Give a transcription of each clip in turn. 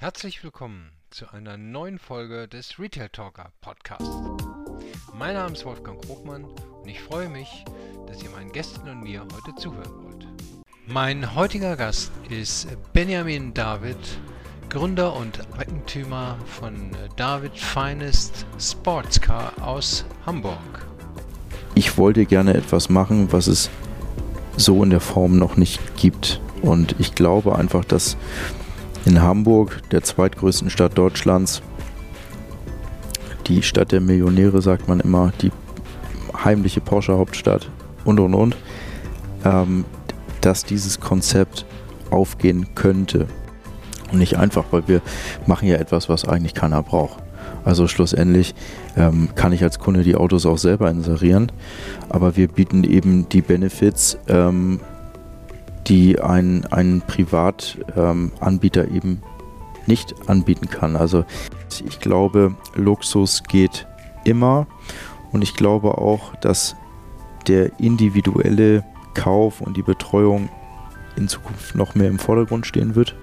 Herzlich willkommen zu einer neuen Folge des Retail Talker Podcast. Mein Name ist Wolfgang Krogmann und ich freue mich, dass ihr meinen Gästen und mir heute zuhören wollt. Mein heutiger Gast ist Benjamin David, Gründer und Eigentümer von David Finest Sportscar aus Hamburg. Ich wollte gerne etwas machen, was es so in der Form noch nicht gibt. Und ich glaube einfach, dass in Hamburg, der zweitgrößten Stadt Deutschlands, die Stadt der Millionäre, sagt man immer, die heimliche Porsche-Hauptstadt und und und, ähm, dass dieses Konzept aufgehen könnte. Und nicht einfach, weil wir machen ja etwas, was eigentlich keiner braucht. Also schlussendlich ähm, kann ich als Kunde die Autos auch selber inserieren, aber wir bieten eben die Benefits, ähm, die ein, ein Privatanbieter ähm, eben nicht anbieten kann. Also ich glaube, Luxus geht immer und ich glaube auch, dass der individuelle Kauf und die Betreuung in Zukunft noch mehr im Vordergrund stehen wird.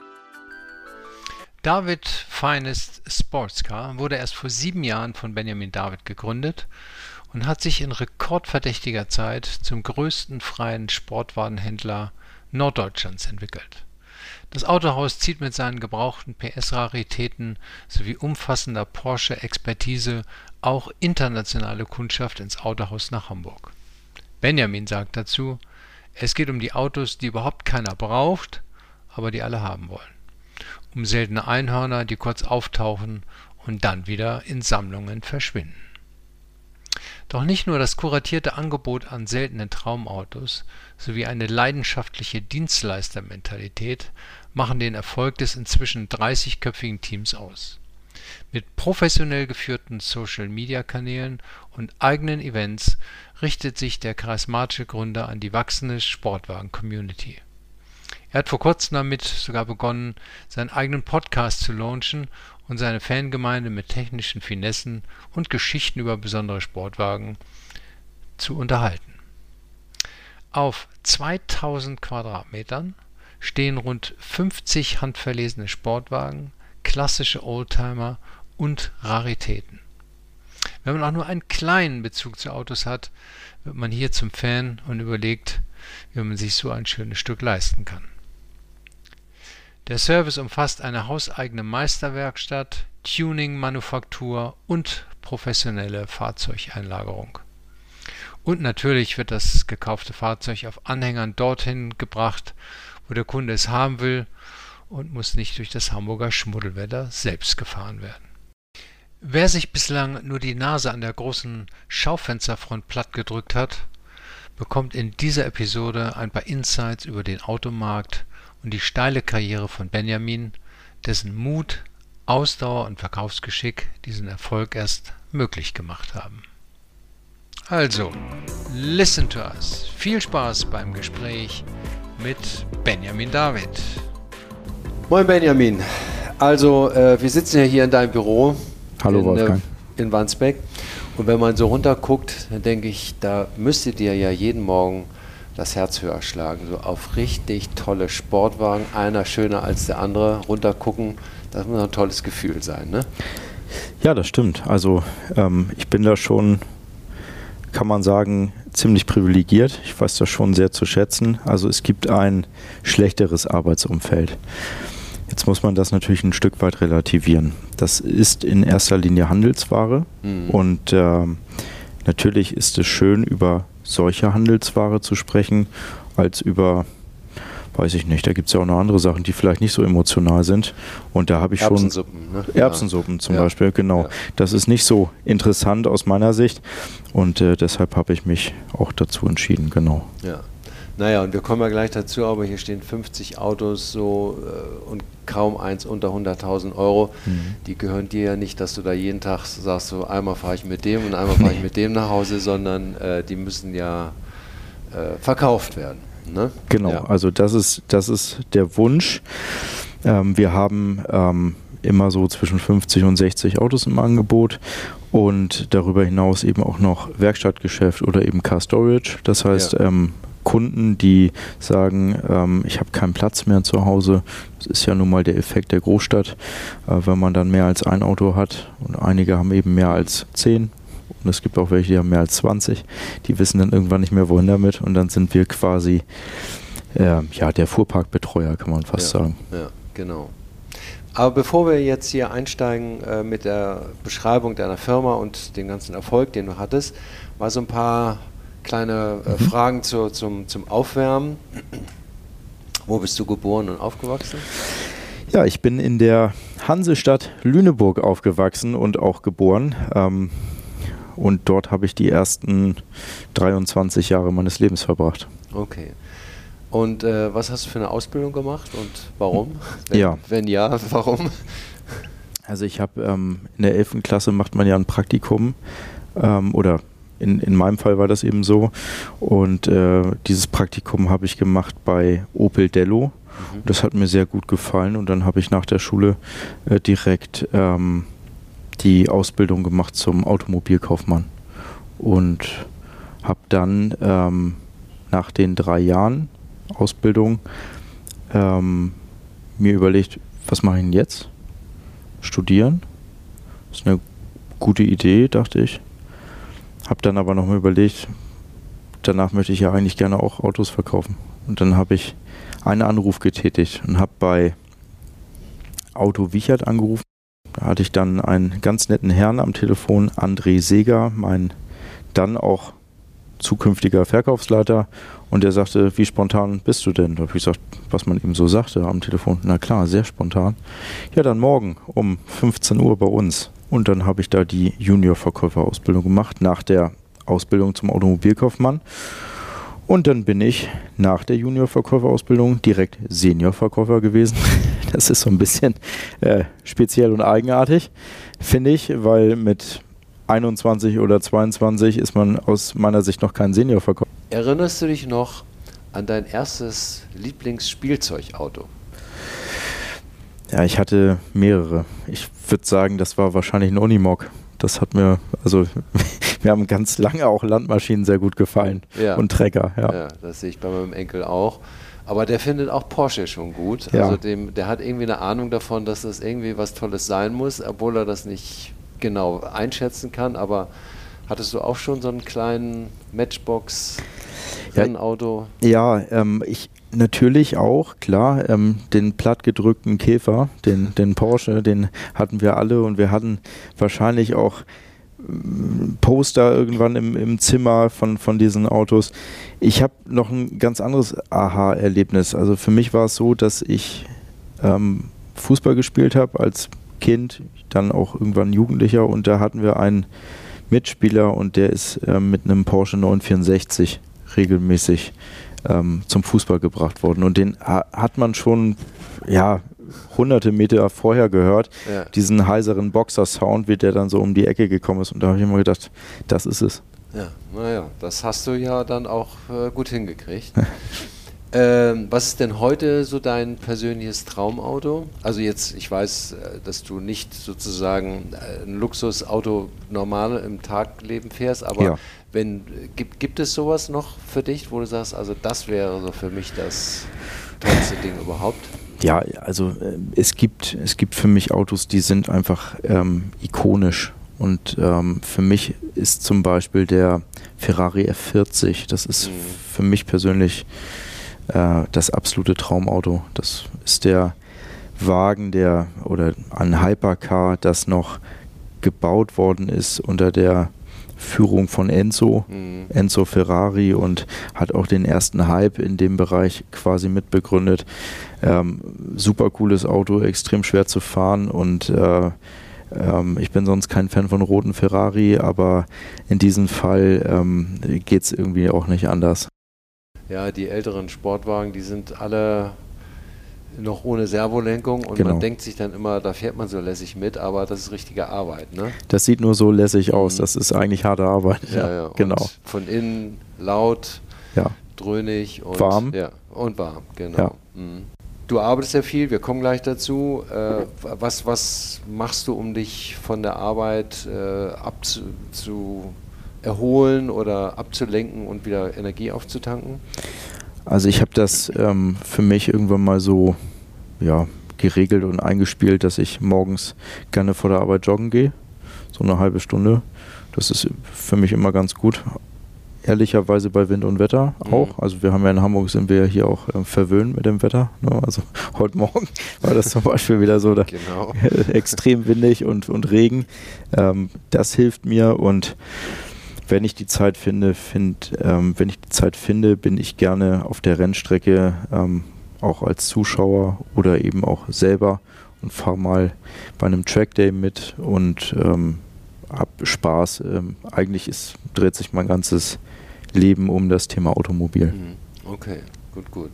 David Finest Sportscar wurde erst vor sieben Jahren von Benjamin David gegründet und hat sich in rekordverdächtiger Zeit zum größten freien Sportwarenhändler Norddeutschlands entwickelt. Das Autohaus zieht mit seinen gebrauchten PS-Raritäten sowie umfassender Porsche-Expertise auch internationale Kundschaft ins Autohaus nach Hamburg. Benjamin sagt dazu, es geht um die Autos, die überhaupt keiner braucht, aber die alle haben wollen. Um seltene Einhörner, die kurz auftauchen und dann wieder in Sammlungen verschwinden. Doch nicht nur das kuratierte Angebot an seltenen Traumautos sowie eine leidenschaftliche Dienstleistermentalität machen den Erfolg des inzwischen 30-köpfigen Teams aus. Mit professionell geführten Social-Media-Kanälen und eigenen Events richtet sich der charismatische Gründer an die wachsende Sportwagen-Community. Er hat vor kurzem damit sogar begonnen, seinen eigenen Podcast zu launchen und seine Fangemeinde mit technischen Finessen und Geschichten über besondere Sportwagen zu unterhalten. Auf 2000 Quadratmetern stehen rund 50 handverlesene Sportwagen, klassische Oldtimer und Raritäten. Wenn man auch nur einen kleinen Bezug zu Autos hat, wird man hier zum Fan und überlegt, wie man sich so ein schönes Stück leisten kann. Der Service umfasst eine hauseigene Meisterwerkstatt, Tuning-Manufaktur und professionelle Fahrzeugeinlagerung. Und natürlich wird das gekaufte Fahrzeug auf Anhängern dorthin gebracht, wo der Kunde es haben will und muss nicht durch das Hamburger Schmuddelwetter selbst gefahren werden. Wer sich bislang nur die Nase an der großen Schaufensterfront platt gedrückt hat, bekommt in dieser Episode ein paar Insights über den Automarkt und die steile Karriere von Benjamin, dessen Mut, Ausdauer und Verkaufsgeschick diesen Erfolg erst möglich gemacht haben. Also, listen to us. Viel Spaß beim Gespräch mit Benjamin David. Moin Benjamin. Also, äh, wir sitzen ja hier in deinem Büro. Hallo in, Wolfgang. Äh, in Wandsbek. Und wenn man so runterguckt, dann denke ich, da müsste dir ja jeden Morgen das Herz höher schlagen. So auf richtig tolle Sportwagen, einer schöner als der andere, runtergucken, das muss ein tolles Gefühl sein, ne? Ja, das stimmt. Also ähm, ich bin da schon, kann man sagen, ziemlich privilegiert. Ich weiß das schon sehr zu schätzen. Also es gibt ein schlechteres Arbeitsumfeld. Jetzt muss man das natürlich ein Stück weit relativieren. Das ist in erster Linie Handelsware mhm. und äh, natürlich ist es schön, über solche Handelsware zu sprechen, als über, weiß ich nicht, da gibt es ja auch noch andere Sachen, die vielleicht nicht so emotional sind. Und da habe ich Erbsensuppen, schon. Ne? Erbsensuppen zum ja. Beispiel, genau. Ja. Das ist nicht so interessant aus meiner Sicht. Und äh, deshalb habe ich mich auch dazu entschieden, genau. Ja. Naja, und wir kommen ja gleich dazu, aber hier stehen 50 Autos so äh, und kaum eins unter 100.000 Euro. Mhm. Die gehören dir ja nicht, dass du da jeden Tag sagst, so einmal fahre ich mit dem und einmal fahre ich mit dem nach Hause, sondern äh, die müssen ja äh, verkauft werden. Ne? Genau, ja. also das ist, das ist der Wunsch. Ähm, wir haben ähm, immer so zwischen 50 und 60 Autos im Angebot und darüber hinaus eben auch noch Werkstattgeschäft oder eben Car Storage. Das heißt, ja. ähm, Kunden, die sagen, ähm, ich habe keinen Platz mehr zu Hause. Das ist ja nun mal der Effekt der Großstadt, äh, wenn man dann mehr als ein Auto hat. Und einige haben eben mehr als zehn. Und es gibt auch welche, die haben mehr als 20. Die wissen dann irgendwann nicht mehr, wohin damit. Und dann sind wir quasi äh, ja, der Fuhrparkbetreuer, kann man fast ja, sagen. Ja, genau. Aber bevor wir jetzt hier einsteigen äh, mit der Beschreibung deiner Firma und dem ganzen Erfolg, den du hattest, mal so ein paar kleine äh, mhm. Fragen zu, zum, zum Aufwärmen. Wo bist du geboren und aufgewachsen? Ja, ich bin in der Hansestadt Lüneburg aufgewachsen und auch geboren. Ähm, und dort habe ich die ersten 23 Jahre meines Lebens verbracht. Okay. Und äh, was hast du für eine Ausbildung gemacht und warum? Wenn, ja. Wenn ja, warum? Also ich habe ähm, in der 11. Klasse macht man ja ein Praktikum ähm, oder in, in meinem Fall war das eben so. Und äh, dieses Praktikum habe ich gemacht bei Opel Dello. Mhm. Das hat mir sehr gut gefallen und dann habe ich nach der Schule äh, direkt ähm, die Ausbildung gemacht zum Automobilkaufmann und habe dann ähm, nach den drei Jahren Ausbildung ähm, mir überlegt, was mache ich denn jetzt? Studieren? Das ist eine gute Idee, dachte ich. Habe dann aber nochmal überlegt, danach möchte ich ja eigentlich gerne auch Autos verkaufen. Und dann habe ich einen Anruf getätigt und habe bei Auto Wichert angerufen. Da hatte ich dann einen ganz netten Herrn am Telefon, André Seger, mein dann auch zukünftiger Verkaufsleiter und der sagte, wie spontan bist du denn? Da habe ich gesagt, was man eben so sagte am Telefon. Na klar, sehr spontan. Ja, dann morgen um 15 Uhr bei uns. Und dann habe ich da die Junior-Verkäuferausbildung gemacht, nach der Ausbildung zum Automobilkaufmann. Und dann bin ich nach der Junior-Verkäuferausbildung direkt Senior-Verkäufer gewesen. Das ist so ein bisschen äh, speziell und eigenartig, finde ich, weil mit 21 oder 22 ist man aus meiner Sicht noch kein Senior-Verkäufer. Erinnerst du dich noch an dein erstes Lieblingsspielzeugauto? Ja, ich hatte mehrere. Ich würde sagen, das war wahrscheinlich ein Unimog. Das hat mir, also mir haben ganz lange auch Landmaschinen sehr gut gefallen ja. und Trecker. Ja. ja, das sehe ich bei meinem Enkel auch. Aber der findet auch Porsche schon gut. Ja. Also dem, der hat irgendwie eine Ahnung davon, dass das irgendwie was Tolles sein muss, obwohl er das nicht genau einschätzen kann. Aber hattest du auch schon so einen kleinen Matchbox Rennauto? Ja, ja ähm, ich natürlich auch, klar, ähm, den plattgedrückten Käfer, den, den Porsche, den hatten wir alle und wir hatten wahrscheinlich auch ähm, Poster irgendwann im, im Zimmer von, von diesen Autos. Ich habe noch ein ganz anderes Aha-Erlebnis. Also für mich war es so, dass ich ähm, Fußball gespielt habe als Kind, dann auch irgendwann Jugendlicher und da hatten wir einen Mitspieler und der ist äh, mit einem Porsche 964 regelmäßig ähm, zum Fußball gebracht worden. Und den ha hat man schon, ja, hunderte Meter vorher gehört, ja. diesen heiseren Boxer-Sound, wie der dann so um die Ecke gekommen ist. Und da habe ich immer gedacht, das ist es. Ja, naja, das hast du ja dann auch äh, gut hingekriegt. ähm, was ist denn heute so dein persönliches Traumauto? Also jetzt, ich weiß, äh, dass du nicht sozusagen äh, ein Luxusauto normal im Tagleben fährst, aber ja. Wenn, gibt, gibt es sowas noch für dich, wo du sagst, also das wäre so für mich das tollste Ding überhaupt? Ja, also äh, es gibt, es gibt für mich Autos, die sind einfach ähm, ikonisch. Und ähm, für mich ist zum Beispiel der Ferrari F40, das ist mhm. für mich persönlich äh, das absolute Traumauto. Das ist der Wagen, der oder ein Hypercar, das noch gebaut worden ist unter der Führung von Enzo, mhm. Enzo Ferrari und hat auch den ersten Hype in dem Bereich quasi mitbegründet. Ähm, super cooles Auto, extrem schwer zu fahren und äh, ähm, ich bin sonst kein Fan von roten Ferrari, aber in diesem Fall ähm, geht es irgendwie auch nicht anders. Ja, die älteren Sportwagen, die sind alle noch ohne Servolenkung und genau. man denkt sich dann immer, da fährt man so lässig mit, aber das ist richtige Arbeit. Ne? Das sieht nur so lässig aus, mhm. das ist eigentlich harte Arbeit. Ja, ja, genau. Und von innen laut, ja. dröhnig und warm. Ja, und warm, genau. Mhm. Du arbeitest ja viel, wir kommen gleich dazu. Äh, was, was machst du, um dich von der Arbeit äh, abzuentkoppeln erholen oder abzulenken und wieder Energie aufzutanken? Also ich habe das ähm, für mich irgendwann mal so ja, geregelt und eingespielt, dass ich morgens gerne vor der Arbeit joggen gehe, so eine halbe Stunde. Das ist für mich immer ganz gut. Ehrlicherweise bei Wind und Wetter mhm. auch. Also wir haben ja in Hamburg sind wir hier auch äh, verwöhnt mit dem Wetter. Ne? Also heute Morgen war das zum Beispiel wieder so genau. extrem windig und, und Regen. Ähm, das hilft mir und wenn ich die Zeit finde, find, ähm, wenn ich die Zeit finde, bin ich gerne auf der Rennstrecke ähm, auch als Zuschauer oder eben auch selber und fahre mal bei einem Trackday mit und ähm, hab Spaß. Ähm, eigentlich ist, dreht sich mein ganzes Leben um das Thema Automobil. Mhm. Okay, gut, gut.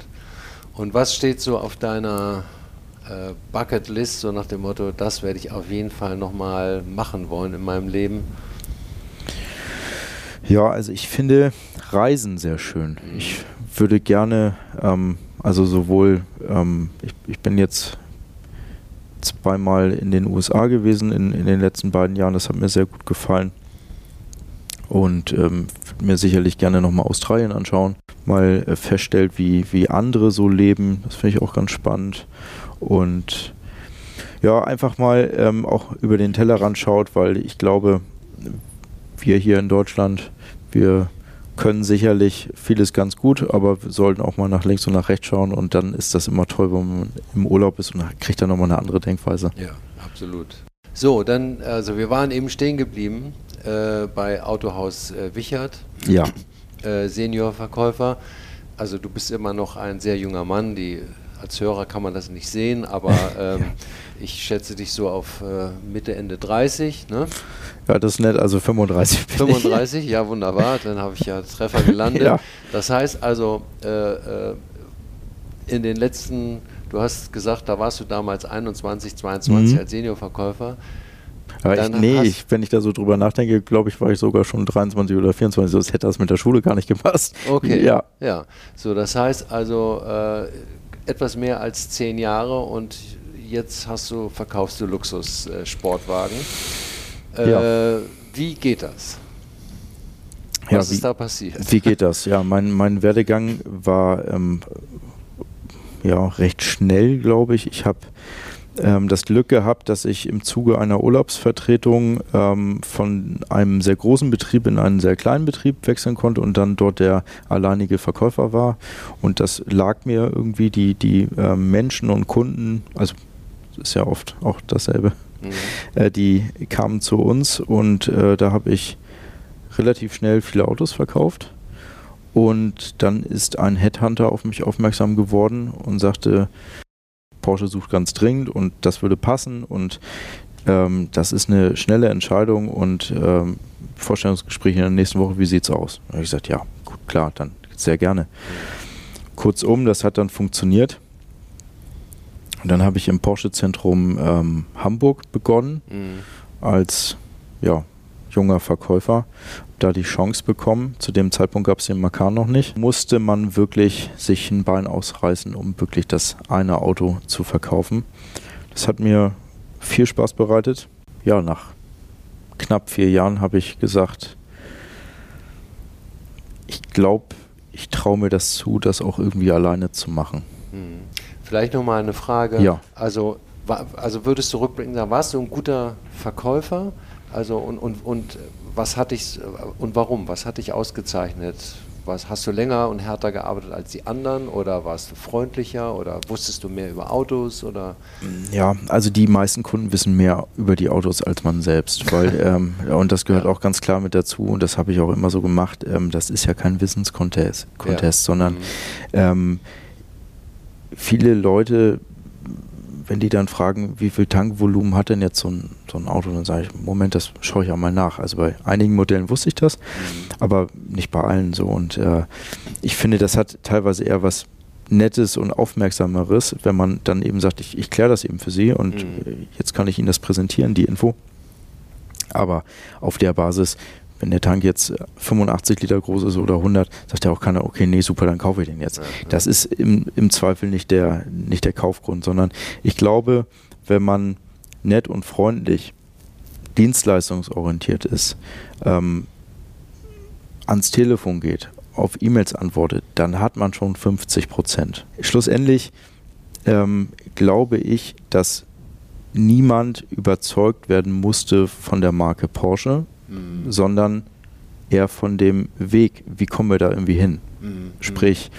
Und was steht so auf deiner äh, Bucketlist, so nach dem Motto, das werde ich auf jeden Fall nochmal machen wollen in meinem Leben? Ja, also ich finde Reisen sehr schön. Ich würde gerne, ähm, also sowohl, ähm, ich, ich bin jetzt zweimal in den USA gewesen in, in den letzten beiden Jahren, das hat mir sehr gut gefallen. Und ähm, mir sicherlich gerne nochmal Australien anschauen, mal äh, feststellt, wie, wie andere so leben. Das finde ich auch ganz spannend. Und ja, einfach mal ähm, auch über den Tellerrand schaut, weil ich glaube, wir hier in Deutschland, wir können sicherlich vieles ganz gut, aber wir sollten auch mal nach links und nach rechts schauen und dann ist das immer toll, wenn man im Urlaub ist und kriegt dann nochmal eine andere Denkweise. Ja, absolut. So, dann, also wir waren eben stehen geblieben äh, bei Autohaus äh, Wichert. Ja. Äh, Seniorverkäufer. Also du bist immer noch ein sehr junger Mann, die als Hörer kann man das nicht sehen, aber ähm, ich schätze dich so auf äh, Mitte, Ende 30. Ne? Ja, das ist nett, also 35. 35, ja wunderbar, dann habe ich ja Treffer gelandet. ja. Das heißt also, äh, äh, in den letzten, du hast gesagt, da warst du damals 21, 22 mhm. als Seniorverkäufer. Ja, ich, nee, ich, wenn ich da so drüber nachdenke, glaube ich, war ich sogar schon 23 oder 24, sonst hätte das mit der Schule gar nicht gepasst. Okay, ja. ja. So, das heißt also, äh, etwas mehr als zehn Jahre und jetzt hast du, verkaufst du Luxus-Sportwagen. Äh, ja. Wie geht das? Was ja, ist wie, da passiert? Wie geht das? Ja, mein, mein Werdegang war ähm, ja recht schnell, glaube ich. Ich habe ähm, das Glück gehabt, dass ich im Zuge einer Urlaubsvertretung ähm, von einem sehr großen Betrieb in einen sehr kleinen Betrieb wechseln konnte und dann dort der alleinige Verkäufer war. Und das lag mir irgendwie, die, die äh, Menschen und Kunden, also ist ja oft auch dasselbe, mhm. äh, die kamen zu uns und äh, da habe ich relativ schnell viele Autos verkauft. Und dann ist ein Headhunter auf mich aufmerksam geworden und sagte, Porsche sucht ganz dringend und das würde passen und ähm, das ist eine schnelle Entscheidung und ähm, Vorstellungsgespräch in der nächsten Woche, wie sieht es aus? Da habe ich gesagt, ja, gut, klar, dann sehr gerne. Kurzum, das hat dann funktioniert. Und dann habe ich im Porsche-Zentrum ähm, Hamburg begonnen mhm. als ja, junger Verkäufer da die Chance bekommen. Zu dem Zeitpunkt gab es den Macan noch nicht. Musste man wirklich sich ein Bein ausreißen, um wirklich das eine Auto zu verkaufen. Das hat mir viel Spaß bereitet. Ja, nach knapp vier Jahren habe ich gesagt, ich glaube, ich traue mir das zu, das auch irgendwie alleine zu machen. Hm. Vielleicht nochmal eine Frage. Ja. Also, also würdest du rückblickend sagen, warst du ein guter Verkäufer? Also und, und, und was hat dich und warum? Was hat dich ausgezeichnet? Was, hast du länger und härter gearbeitet als die anderen oder warst du freundlicher oder wusstest du mehr über Autos oder? Ja, also die meisten Kunden wissen mehr über die Autos als man selbst, weil ähm, und das gehört ja. auch ganz klar mit dazu und das habe ich auch immer so gemacht. Ähm, das ist ja kein Wissenscontest, Contest, ja. sondern mhm. ähm, viele Leute wenn die dann fragen, wie viel Tankvolumen hat denn jetzt so ein, so ein Auto, dann sage ich, Moment, das schaue ich auch mal nach. Also bei einigen Modellen wusste ich das, mhm. aber nicht bei allen so. Und äh, ich finde, das hat teilweise eher was Nettes und Aufmerksameres, wenn man dann eben sagt, ich, ich kläre das eben für Sie und mhm. jetzt kann ich Ihnen das präsentieren, die Info. Aber auf der Basis wenn der Tank jetzt 85 Liter groß ist oder 100, sagt ja auch keiner, okay, nee, super, dann kaufe ich den jetzt. Das ist im, im Zweifel nicht der, nicht der Kaufgrund, sondern ich glaube, wenn man nett und freundlich, dienstleistungsorientiert ist, ähm, ans Telefon geht, auf E-Mails antwortet, dann hat man schon 50 Prozent. Schlussendlich ähm, glaube ich, dass niemand überzeugt werden musste von der Marke Porsche, mhm. sondern eher von dem Weg, wie kommen wir da irgendwie hin. Mhm. Sprich,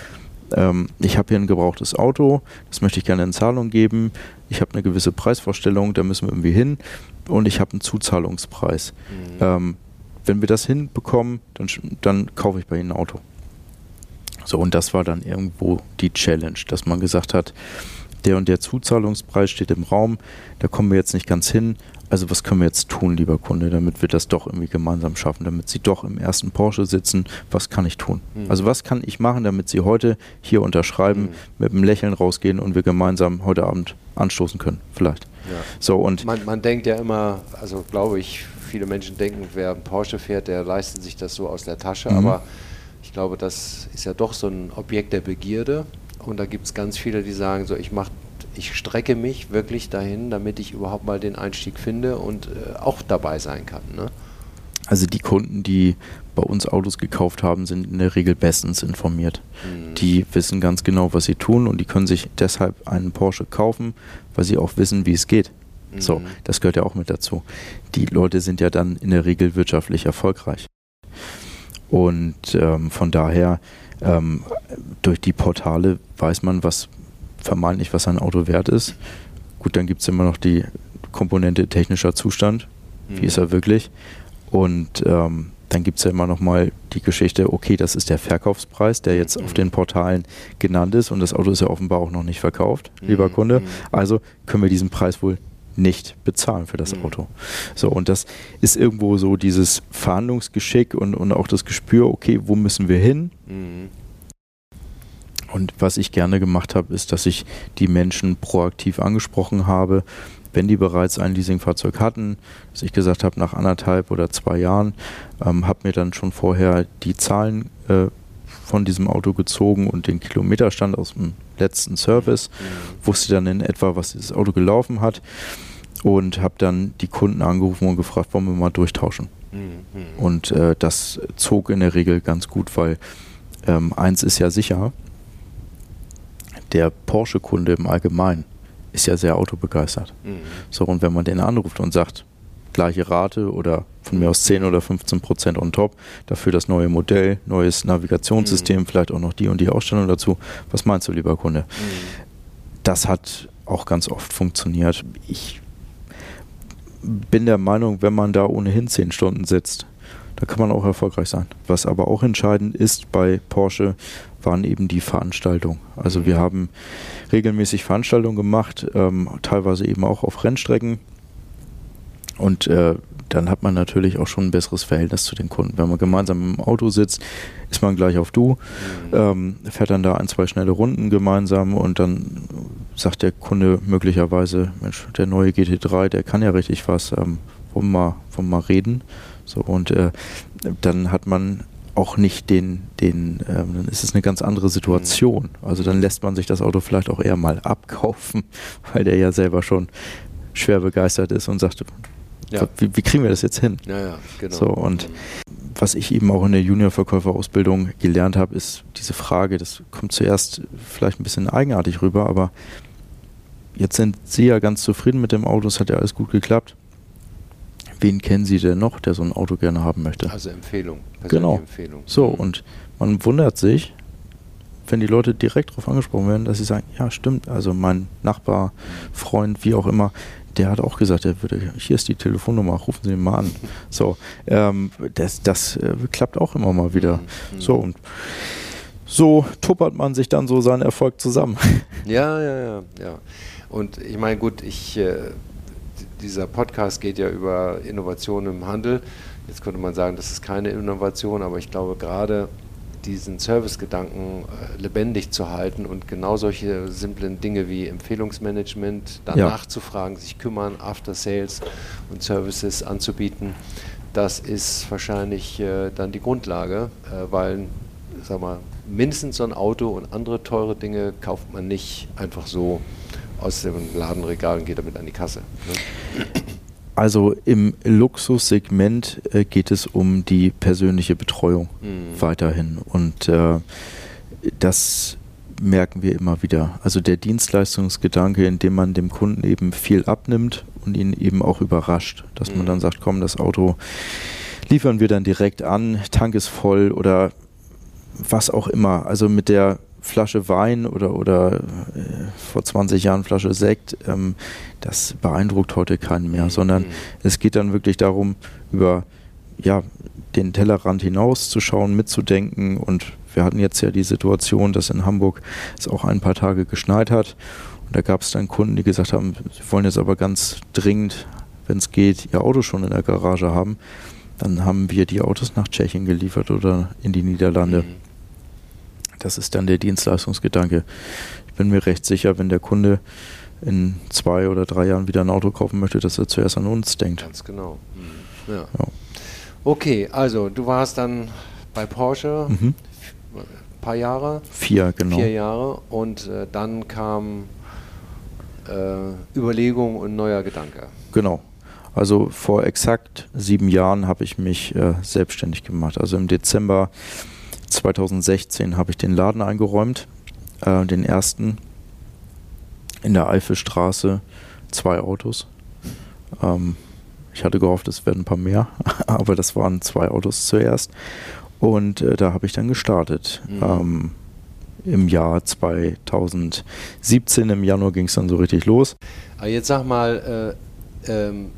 ähm, ich habe hier ein gebrauchtes Auto, das möchte ich gerne in Zahlung geben, ich habe eine gewisse Preisvorstellung, da müssen wir irgendwie hin und ich habe einen Zuzahlungspreis. Mhm. Ähm, wenn wir das hinbekommen, dann, dann kaufe ich bei Ihnen ein Auto. So, und das war dann irgendwo die Challenge, dass man gesagt hat, der und der Zuzahlungspreis steht im Raum, da kommen wir jetzt nicht ganz hin. Also was können wir jetzt tun, lieber Kunde, damit wir das doch irgendwie gemeinsam schaffen, damit Sie doch im ersten Porsche sitzen? Was kann ich tun? Mhm. Also was kann ich machen, damit Sie heute hier unterschreiben, mhm. mit einem Lächeln rausgehen und wir gemeinsam heute Abend anstoßen können, vielleicht. Ja. So, und man, man denkt ja immer, also glaube ich, viele Menschen denken, wer ein Porsche fährt, der leistet sich das so aus der Tasche, mhm. aber ich glaube, das ist ja doch so ein Objekt der Begierde und da gibt es ganz viele, die sagen, so ich mache ich strecke mich wirklich dahin, damit ich überhaupt mal den Einstieg finde und äh, auch dabei sein kann. Ne? Also die Kunden, die bei uns Autos gekauft haben, sind in der Regel bestens informiert. Mhm. Die wissen ganz genau, was sie tun und die können sich deshalb einen Porsche kaufen, weil sie auch wissen, wie es geht. Mhm. So, das gehört ja auch mit dazu. Die Leute sind ja dann in der Regel wirtschaftlich erfolgreich. Und ähm, von daher, ähm, durch die Portale weiß man, was vermeintlich, was ein Auto wert ist. Gut, dann gibt es immer noch die Komponente technischer Zustand. Mhm. Wie ist er wirklich? Und ähm, dann gibt es ja immer noch mal die Geschichte, okay, das ist der Verkaufspreis, der jetzt mhm. auf den Portalen genannt ist und das Auto ist ja offenbar auch noch nicht verkauft, mhm. lieber Kunde. Mhm. Also können wir diesen Preis wohl nicht bezahlen für das mhm. Auto. So, und das ist irgendwo so dieses Verhandlungsgeschick und, und auch das Gespür, okay, wo müssen wir hin? Und was ich gerne gemacht habe, ist, dass ich die Menschen proaktiv angesprochen habe, wenn die bereits ein Leasingfahrzeug hatten, dass ich gesagt habe, nach anderthalb oder zwei Jahren, ähm, habe mir dann schon vorher die Zahlen äh, von diesem Auto gezogen und den Kilometerstand aus dem letzten Service, mhm. wusste dann in etwa, was dieses Auto gelaufen hat und habe dann die Kunden angerufen und gefragt, wollen wir mal durchtauschen. Mhm. Und äh, das zog in der Regel ganz gut, weil ähm, eins ist ja sicher, der Porsche-Kunde im Allgemeinen ist ja sehr autobegeistert. Mhm. So, und wenn man den anruft und sagt, gleiche Rate oder von mir aus 10 oder 15 Prozent on top, dafür das neue Modell, neues Navigationssystem, mhm. vielleicht auch noch die und die Ausstellung dazu. Was meinst du, lieber Kunde? Mhm. Das hat auch ganz oft funktioniert. Ich bin der Meinung, wenn man da ohnehin 10 Stunden sitzt, da kann man auch erfolgreich sein. Was aber auch entscheidend ist bei Porsche, waren eben die Veranstaltungen. Also wir haben regelmäßig Veranstaltungen gemacht, ähm, teilweise eben auch auf Rennstrecken. Und äh, dann hat man natürlich auch schon ein besseres Verhältnis zu den Kunden. Wenn man gemeinsam im Auto sitzt, ist man gleich auf Du, mhm. ähm, fährt dann da ein, zwei schnelle Runden gemeinsam und dann sagt der Kunde möglicherweise, Mensch, der neue GT3, der kann ja richtig was, ähm, wollen, wir mal, wollen wir mal reden. So, und äh, dann hat man auch nicht den, den ähm, dann ist es eine ganz andere Situation. Mhm. Also dann lässt man sich das Auto vielleicht auch eher mal abkaufen, weil der ja selber schon schwer begeistert ist und sagt, ja. wie, wie, kriegen wir das jetzt hin? Ja, ja, genau. So, und was ich eben auch in der Junior-Verkäuferausbildung gelernt habe, ist diese Frage, das kommt zuerst vielleicht ein bisschen eigenartig rüber, aber jetzt sind Sie ja ganz zufrieden mit dem Auto, es hat ja alles gut geklappt wen kennen Sie denn noch, der so ein Auto gerne haben möchte? Also Empfehlung. Genau. Empfehlung. So, mhm. und man wundert sich, wenn die Leute direkt darauf angesprochen werden, dass sie sagen, ja, stimmt, also mein Nachbar, Freund, wie auch immer, der hat auch gesagt, er würde, hier ist die Telefonnummer, rufen Sie ihn mal an. So, ähm, das, das äh, klappt auch immer mal wieder. Mhm. So, und so tuppert man sich dann so seinen Erfolg zusammen. Ja, ja, ja, ja. Und ich meine, gut, ich äh, dieser Podcast geht ja über Innovation im Handel. Jetzt könnte man sagen, das ist keine Innovation, aber ich glaube gerade diesen Servicegedanken äh, lebendig zu halten und genau solche simplen Dinge wie Empfehlungsmanagement, danach ja. zu fragen, sich kümmern, After Sales und Services anzubieten, das ist wahrscheinlich äh, dann die Grundlage, äh, weil, sag mal, mindestens so ein Auto und andere teure Dinge kauft man nicht einfach so aus dem Ladenregal und geht damit an die Kasse. Ne? Also im Luxussegment äh, geht es um die persönliche Betreuung mhm. weiterhin. Und äh, das merken wir immer wieder. Also der Dienstleistungsgedanke, indem man dem Kunden eben viel abnimmt und ihn eben auch überrascht, dass mhm. man dann sagt, komm, das Auto liefern wir dann direkt an, Tank ist voll oder was auch immer. Also mit der Flasche Wein oder, oder äh, vor 20 Jahren Flasche Sekt, ähm, das beeindruckt heute keinen mehr, mhm. sondern es geht dann wirklich darum, über ja, den Tellerrand hinaus zu schauen, mitzudenken und wir hatten jetzt ja die Situation, dass in Hamburg es auch ein paar Tage geschneit hat und da gab es dann Kunden, die gesagt haben, sie wollen jetzt aber ganz dringend, wenn es geht, ihr Auto schon in der Garage haben. Dann haben wir die Autos nach Tschechien geliefert oder in die Niederlande. Mhm. Das ist dann der Dienstleistungsgedanke. Ich bin mir recht sicher, wenn der Kunde in zwei oder drei Jahren wieder ein Auto kaufen möchte, dass er zuerst an uns denkt. Ganz genau. Mhm. Ja. ja. Okay, also du warst dann bei Porsche mhm. ein paar Jahre. Vier, genau. Vier Jahre und äh, dann kam äh, Überlegung und neuer Gedanke. Genau. Also vor exakt sieben Jahren habe ich mich äh, selbstständig gemacht. Also im Dezember 2016 habe ich den Laden eingeräumt, äh, den ersten in der Eifelstraße, zwei Autos. Ähm, ich hatte gehofft, es werden ein paar mehr, aber das waren zwei Autos zuerst. Und äh, da habe ich dann gestartet. Mhm. Ähm, Im Jahr 2017, im Januar ging es dann so richtig los. Aber jetzt sag mal, äh, ähm,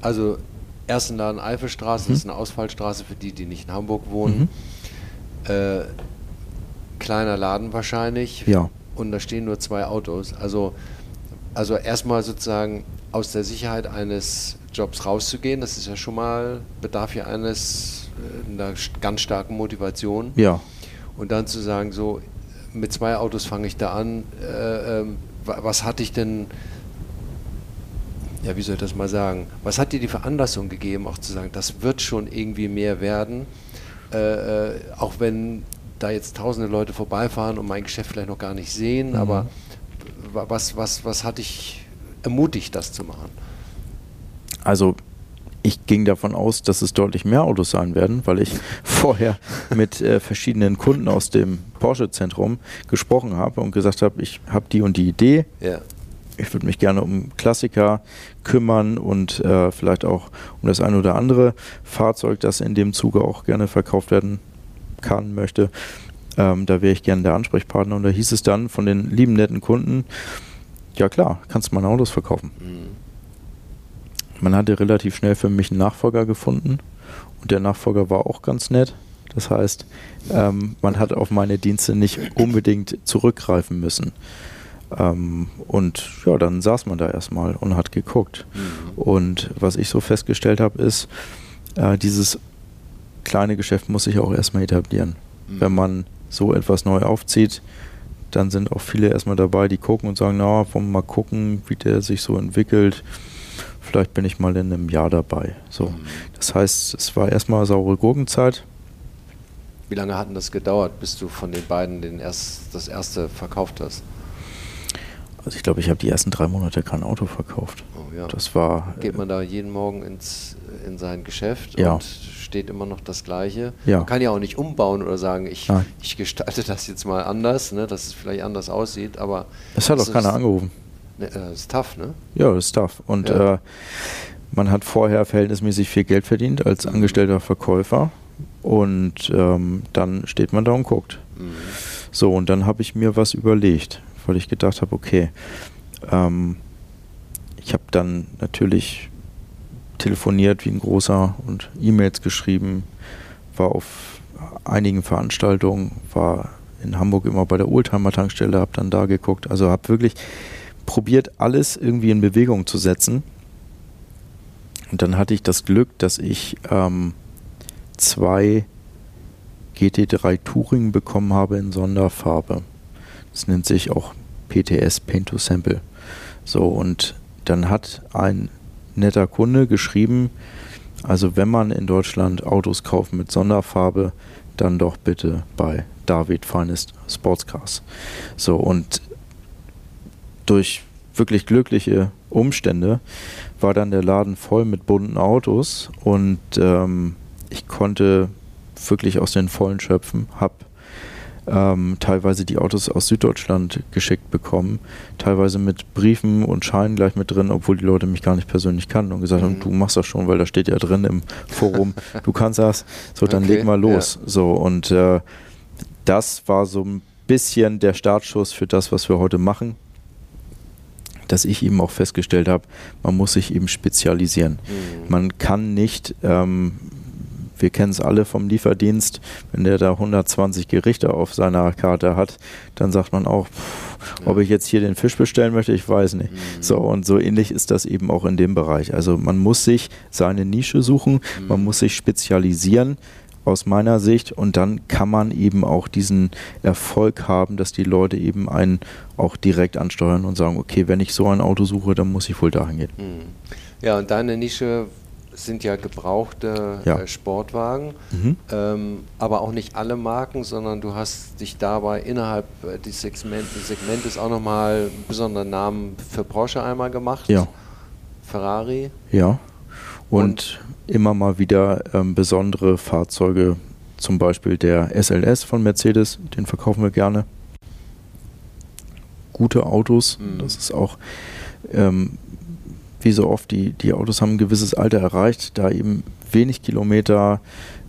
also ersten Laden Eifelstraße, mhm. das ist eine Ausfallstraße für die, die nicht in Hamburg wohnen. Mhm. Äh, kleiner Laden wahrscheinlich. Ja. Und da stehen nur zwei Autos. Also, also erstmal sozusagen aus der Sicherheit eines Jobs rauszugehen, das ist ja schon mal, bedarf ja eines, äh, einer ganz starken Motivation. Ja. Und dann zu sagen, so, mit zwei Autos fange ich da an, äh, äh, was hatte ich denn, ja, wie soll ich das mal sagen, was hat dir die Veranlassung gegeben, auch zu sagen, das wird schon irgendwie mehr werden? Äh, äh, auch wenn da jetzt tausende Leute vorbeifahren und mein Geschäft vielleicht noch gar nicht sehen, mhm. aber was, was, was hat dich ermutigt, das zu machen? Also ich ging davon aus, dass es deutlich mehr Autos sein werden, weil ich vorher mit äh, verschiedenen Kunden aus dem Porsche-Zentrum gesprochen habe und gesagt habe, ich habe die und die Idee. Ja. Ich würde mich gerne um Klassiker kümmern und äh, vielleicht auch um das ein oder andere Fahrzeug, das in dem Zuge auch gerne verkauft werden kann, möchte. Ähm, da wäre ich gerne der Ansprechpartner. Und da hieß es dann von den lieben netten Kunden, ja klar, kannst du meine Autos verkaufen. Mhm. Man hatte relativ schnell für mich einen Nachfolger gefunden und der Nachfolger war auch ganz nett. Das heißt, ähm, man hat auf meine Dienste nicht unbedingt zurückgreifen müssen. Ähm, und ja, dann saß man da erstmal und hat geguckt. Mhm. Und was ich so festgestellt habe, ist, äh, dieses kleine Geschäft muss sich auch erstmal etablieren. Mhm. Wenn man so etwas neu aufzieht, dann sind auch viele erstmal dabei, die gucken und sagen, na, wollen wir mal gucken, wie der sich so entwickelt. Vielleicht bin ich mal in einem Jahr dabei. So. Mhm. Das heißt, es war erstmal saure Gurkenzeit. Wie lange hat denn das gedauert, bis du von den beiden den erst, das erste verkauft hast? Also ich glaube, ich habe die ersten drei Monate kein Auto verkauft. Oh, ja. Das war. Geht man da jeden Morgen ins, in sein Geschäft ja. und steht immer noch das Gleiche. Ja. Man kann ja auch nicht umbauen oder sagen, ich, ich gestalte das jetzt mal anders, ne, dass es vielleicht anders aussieht, aber. Es hat auch keiner angerufen. Ne, das ist tough, ne? Ja, das ist tough. Und ja. äh, man hat vorher verhältnismäßig viel Geld verdient als mhm. angestellter Verkäufer und ähm, dann steht man da und guckt. Mhm. So, und dann habe ich mir was überlegt weil ich gedacht habe, okay, ähm, ich habe dann natürlich telefoniert wie ein großer und E-Mails geschrieben, war auf einigen Veranstaltungen, war in Hamburg immer bei der Oldtimer Tankstelle, habe dann da geguckt, also habe wirklich probiert, alles irgendwie in Bewegung zu setzen. Und dann hatte ich das Glück, dass ich ähm, zwei GT3 Touring bekommen habe in Sonderfarbe. Das nennt sich auch PTS, Paint to Sample. So, und dann hat ein netter Kunde geschrieben, also wenn man in Deutschland Autos kauft mit Sonderfarbe, dann doch bitte bei David Finest Sportscars. So, und durch wirklich glückliche Umstände war dann der Laden voll mit bunten Autos und ähm, ich konnte wirklich aus den Vollen schöpfen, habe ähm, teilweise die Autos aus Süddeutschland geschickt bekommen, teilweise mit Briefen und Scheinen gleich mit drin, obwohl die Leute mich gar nicht persönlich kannten und gesagt haben, mhm. du machst das schon, weil da steht ja drin im Forum, du kannst das, so dann okay, leg mal los. Ja. So und äh, das war so ein bisschen der Startschuss für das, was wir heute machen dass ich eben auch festgestellt habe, man muss sich eben spezialisieren. Mhm. Man kann nicht ähm, wir kennen es alle vom Lieferdienst, wenn der da 120 Gerichte auf seiner Karte hat, dann sagt man auch, pff, ob ich jetzt hier den Fisch bestellen möchte, ich weiß nicht. Mhm. So, und so ähnlich ist das eben auch in dem Bereich. Also man muss sich seine Nische suchen, mhm. man muss sich spezialisieren aus meiner Sicht und dann kann man eben auch diesen Erfolg haben, dass die Leute eben einen auch direkt ansteuern und sagen, okay, wenn ich so ein Auto suche, dann muss ich wohl dahin gehen. Mhm. Ja, und deine Nische sind ja gebrauchte ja. Äh, Sportwagen, mhm. ähm, aber auch nicht alle Marken, sondern du hast dich dabei innerhalb äh, des, Segment, Segmentes auch nochmal einen besonderen Namen für Porsche einmal gemacht. Ja. Ferrari. Ja. Und, und immer mal wieder ähm, besondere Fahrzeuge, zum Beispiel der SLS von Mercedes, den verkaufen wir gerne. Gute Autos, mhm. das ist auch ähm, wie so oft, die, die Autos haben ein gewisses Alter erreicht, da eben wenig Kilometer,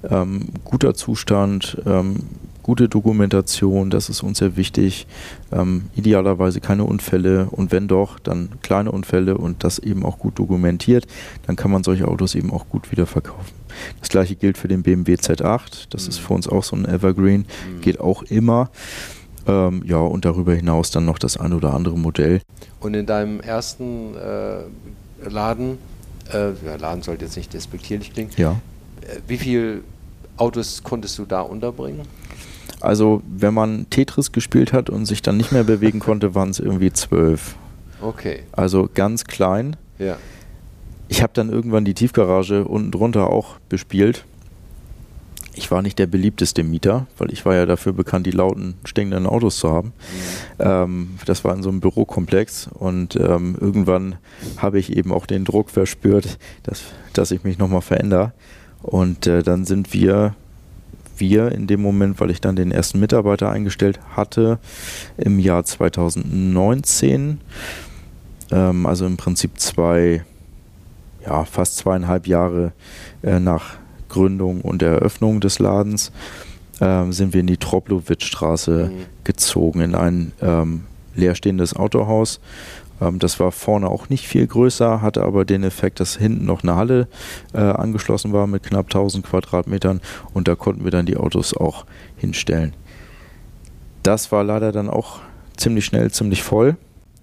ähm, guter Zustand, ähm, gute Dokumentation, das ist uns sehr wichtig. Ähm, idealerweise keine Unfälle und wenn doch, dann kleine Unfälle und das eben auch gut dokumentiert, dann kann man solche Autos eben auch gut wieder verkaufen. Das gleiche gilt für den BMW Z8, das mhm. ist für uns auch so ein Evergreen, mhm. geht auch immer. Ähm, ja, und darüber hinaus dann noch das ein oder andere Modell. Und in deinem ersten äh, Laden, äh, ja, Laden sollte jetzt nicht despektierlich klingen. Ja. Äh, wie viele Autos konntest du da unterbringen? Also, wenn man Tetris gespielt hat und sich dann nicht mehr bewegen konnte, waren es irgendwie zwölf. Okay. Also ganz klein. Ja. Ich habe dann irgendwann die Tiefgarage unten drunter auch bespielt ich war nicht der beliebteste Mieter, weil ich war ja dafür bekannt, die lauten, stinkenden Autos zu haben. Mhm. Ähm, das war in so einem Bürokomplex und ähm, irgendwann habe ich eben auch den Druck verspürt, dass, dass ich mich nochmal verändere. Und äh, dann sind wir, wir in dem Moment, weil ich dann den ersten Mitarbeiter eingestellt hatte, im Jahr 2019, ähm, also im Prinzip zwei, ja, fast zweieinhalb Jahre äh, nach Gründung und Eröffnung des Ladens ähm, sind wir in die Troplowitz-Straße mhm. gezogen, in ein ähm, leerstehendes Autohaus. Ähm, das war vorne auch nicht viel größer, hatte aber den Effekt, dass hinten noch eine Halle äh, angeschlossen war mit knapp 1000 Quadratmetern und da konnten wir dann die Autos auch hinstellen. Das war leider dann auch ziemlich schnell, ziemlich voll.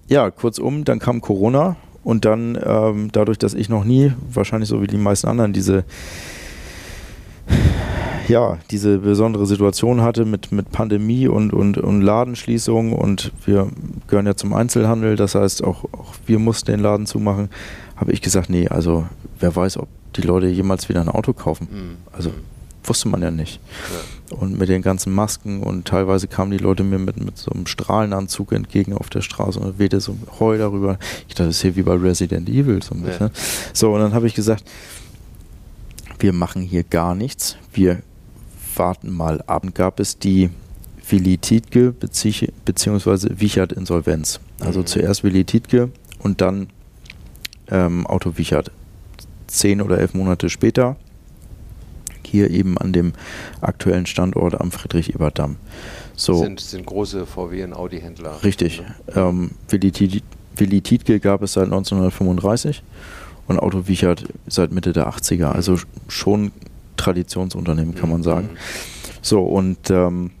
Ja, kurzum, dann kam Corona und dann ähm, dadurch, dass ich noch nie, wahrscheinlich so wie die meisten anderen, diese ja, diese besondere Situation hatte mit, mit Pandemie und, und, und Ladenschließung und wir gehören ja zum Einzelhandel, das heißt auch, auch wir mussten den Laden zumachen, habe ich gesagt, nee, also wer weiß, ob die Leute jemals wieder ein Auto kaufen. Mhm. Also wusste man ja nicht. Ja. Und mit den ganzen Masken und teilweise kamen die Leute mir mit, mit so einem Strahlenanzug entgegen auf der Straße und wehte so Heu darüber. Ich dachte, das ist hier wie bei Resident Evil so ein bisschen. Ja. So, und dann habe ich gesagt, wir machen hier gar nichts. Wir warten mal ab. Gab es die Willi Tietke bzw. Wichert Insolvenz. Also mhm. zuerst Willi Tietke und dann ähm, Auto Wichert. Zehn oder elf Monate später hier eben an dem aktuellen Standort am Friedrich-Ebert-Damm. So. Sind, sind große VW- und Audi-Händler. Richtig. Ne? Ähm, Willi, Tietke gab es seit 1935 und Auto Wichert seit Mitte der 80er. Also schon Traditionsunternehmen, kann man mhm. sagen. So, und ähm,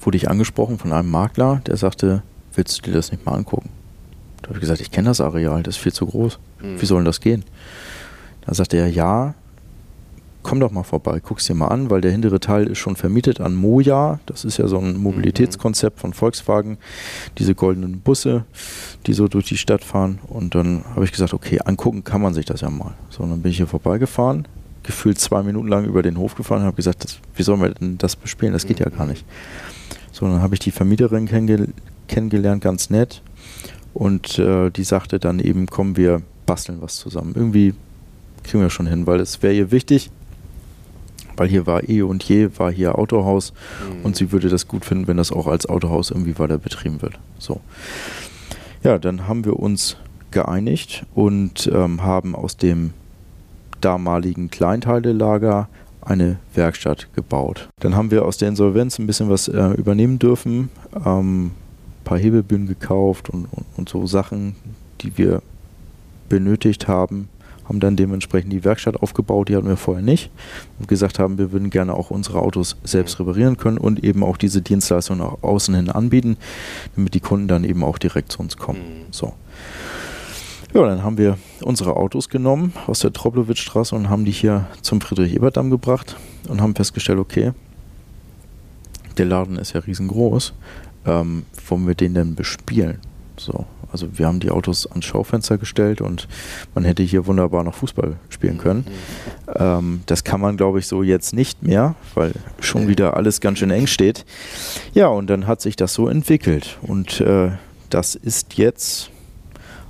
wurde ich angesprochen von einem Makler, der sagte, willst du dir das nicht mal angucken? Da habe ich gesagt, ich kenne das Areal, das ist viel zu groß. Mhm. Wie soll denn das gehen? Da sagte er, ja, komm doch mal vorbei, guck's dir mal an, weil der hintere Teil ist schon vermietet an Moja. Das ist ja so ein Mobilitätskonzept von Volkswagen. Diese goldenen Busse, die so durch die Stadt fahren. Und dann habe ich gesagt, okay, angucken kann man sich das ja mal. So, und dann bin ich hier vorbeigefahren, gefühlt zwei Minuten lang über den Hof gefahren und habe gesagt, das, wie sollen wir denn das bespielen? Das geht ja gar nicht. So, dann habe ich die Vermieterin kennenge kennengelernt, ganz nett. und äh, die sagte dann eben, komm, wir basteln was zusammen. Irgendwie kriegen wir schon hin, weil es wäre ihr wichtig, weil hier war eh und je, war hier Autohaus mhm. und sie würde das gut finden, wenn das auch als Autohaus irgendwie weiter betrieben wird. So. Ja, dann haben wir uns geeinigt und ähm, haben aus dem damaligen Kleinteilelager eine Werkstatt gebaut. Dann haben wir aus der Insolvenz ein bisschen was äh, übernehmen dürfen, ähm, ein paar Hebelbühnen gekauft und, und, und so Sachen, die wir benötigt haben haben dann dementsprechend die Werkstatt aufgebaut, die hatten wir vorher nicht und gesagt haben, wir würden gerne auch unsere Autos selbst reparieren können und eben auch diese Dienstleistung nach außen hin anbieten, damit die Kunden dann eben auch direkt zu uns kommen. Mhm. So. Ja, dann haben wir unsere Autos genommen aus der Troblowitzstraße und haben die hier zum Friedrich-Ebert-Damm gebracht und haben festgestellt, okay, der Laden ist ja riesengroß, ähm, wollen wir den denn bespielen? So, also wir haben die Autos ans Schaufenster gestellt und man hätte hier wunderbar noch Fußball spielen können. Mhm. Ähm, das kann man, glaube ich, so jetzt nicht mehr, weil schon wieder alles ganz schön eng steht. Ja, und dann hat sich das so entwickelt. Und äh, das ist jetzt,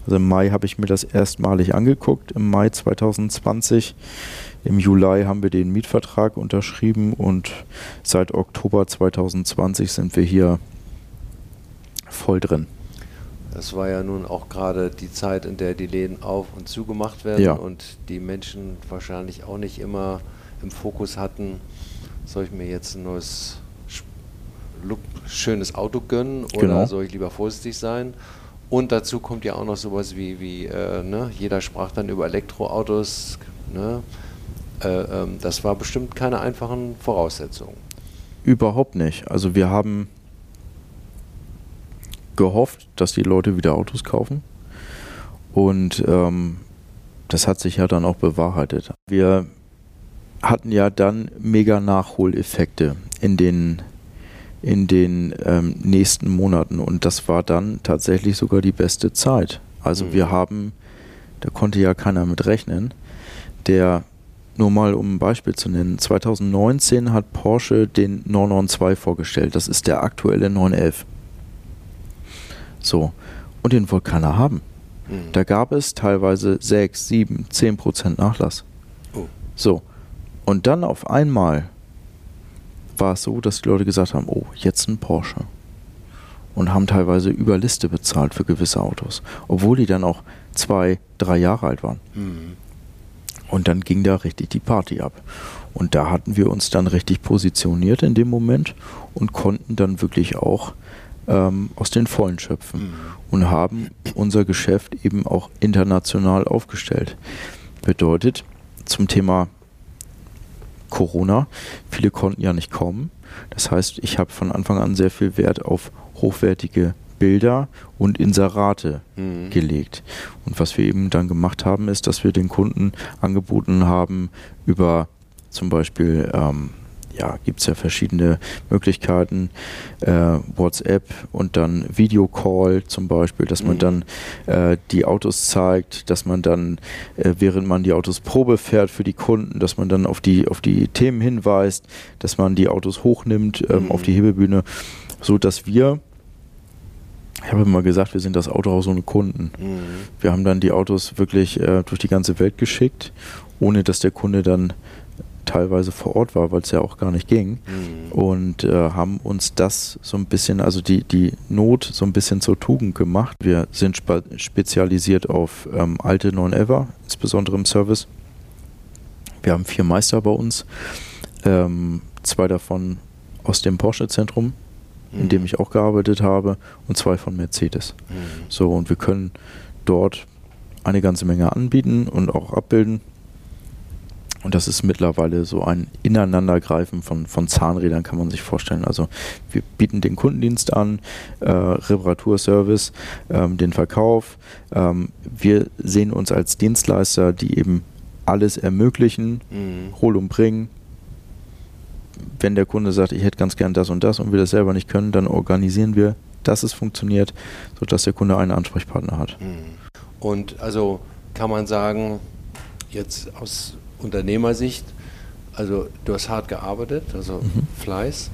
also im Mai habe ich mir das erstmalig angeguckt, im Mai 2020. Im Juli haben wir den Mietvertrag unterschrieben und seit Oktober 2020 sind wir hier voll drin. Das war ja nun auch gerade die Zeit, in der die Läden auf und zugemacht werden ja. und die Menschen wahrscheinlich auch nicht immer im Fokus hatten, soll ich mir jetzt ein neues schönes Auto gönnen oder genau. soll ich lieber vorsichtig sein? Und dazu kommt ja auch noch sowas wie, wie äh, ne? jeder sprach dann über Elektroautos. Ne? Äh, ähm, das war bestimmt keine einfachen Voraussetzungen. Überhaupt nicht. Also wir haben gehofft, dass die Leute wieder Autos kaufen. Und ähm, das hat sich ja dann auch bewahrheitet. Wir hatten ja dann mega Nachholeffekte in den, in den ähm, nächsten Monaten und das war dann tatsächlich sogar die beste Zeit. Also mhm. wir haben, da konnte ja keiner mit rechnen, der nur mal um ein Beispiel zu nennen, 2019 hat Porsche den 992 vorgestellt. Das ist der aktuelle 911. So. Und den wollte keiner haben. Mhm. Da gab es teilweise 6, 7, 10 Prozent Nachlass. Oh. So. Und dann auf einmal war es so, dass die Leute gesagt haben, oh, jetzt ein Porsche. Und haben teilweise über Liste bezahlt für gewisse Autos. Obwohl die dann auch zwei, drei Jahre alt waren. Mhm. Und dann ging da richtig die Party ab. Und da hatten wir uns dann richtig positioniert in dem Moment und konnten dann wirklich auch ähm, aus den Vollen schöpfen mhm. und haben unser Geschäft eben auch international aufgestellt. Bedeutet zum Thema Corona, viele konnten ja nicht kommen. Das heißt, ich habe von Anfang an sehr viel Wert auf hochwertige Bilder und Inserate mhm. gelegt. Und was wir eben dann gemacht haben, ist, dass wir den Kunden angeboten haben, über zum Beispiel ähm, ja, gibt es ja verschiedene Möglichkeiten. Äh, WhatsApp und dann Videocall zum Beispiel, dass man mhm. dann äh, die Autos zeigt, dass man dann, äh, während man die Autos Probe fährt für die Kunden, dass man dann auf die, auf die Themen hinweist, dass man die Autos hochnimmt ähm, mhm. auf die Hebelbühne, so dass wir ich habe immer gesagt, wir sind das Autohaus ohne Kunden. Mhm. Wir haben dann die Autos wirklich äh, durch die ganze Welt geschickt, ohne dass der Kunde dann teilweise vor Ort war, weil es ja auch gar nicht ging. Mhm. Und äh, haben uns das so ein bisschen, also die, die Not so ein bisschen zur Tugend gemacht. Wir sind spe spezialisiert auf ähm, alte Non-Ever, insbesondere im Service. Wir haben vier Meister bei uns, ähm, zwei davon aus dem Porsche-Zentrum, mhm. in dem mhm. ich auch gearbeitet habe, und zwei von Mercedes. Mhm. So, und wir können dort eine ganze Menge anbieten und auch abbilden. Und das ist mittlerweile so ein Ineinandergreifen von, von Zahnrädern, kann man sich vorstellen. Also wir bieten den Kundendienst an, äh, Reparaturservice, ähm, den Verkauf. Ähm, wir sehen uns als Dienstleister, die eben alles ermöglichen, mhm. hol und bring. Wenn der Kunde sagt, ich hätte ganz gern das und das und wir das selber nicht können, dann organisieren wir, dass es funktioniert, sodass der Kunde einen Ansprechpartner hat. Mhm. Und also kann man sagen, jetzt aus Unternehmersicht, also du hast hart gearbeitet, also mhm. Fleiß.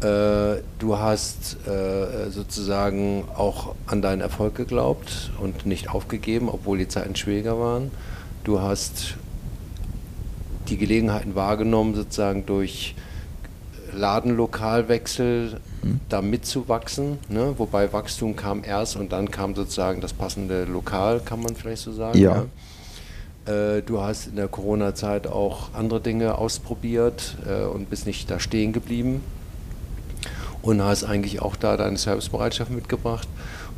Äh, du hast äh, sozusagen auch an deinen Erfolg geglaubt und nicht aufgegeben, obwohl die Zeiten schwieriger waren. Du hast die Gelegenheiten wahrgenommen, sozusagen durch Ladenlokalwechsel mhm. da mitzuwachsen. Ne? Wobei Wachstum kam erst und dann kam sozusagen das passende Lokal, kann man vielleicht so sagen. Ja. ja? Äh, du hast in der Corona-Zeit auch andere Dinge ausprobiert äh, und bist nicht da stehen geblieben und hast eigentlich auch da deine Servicebereitschaft mitgebracht.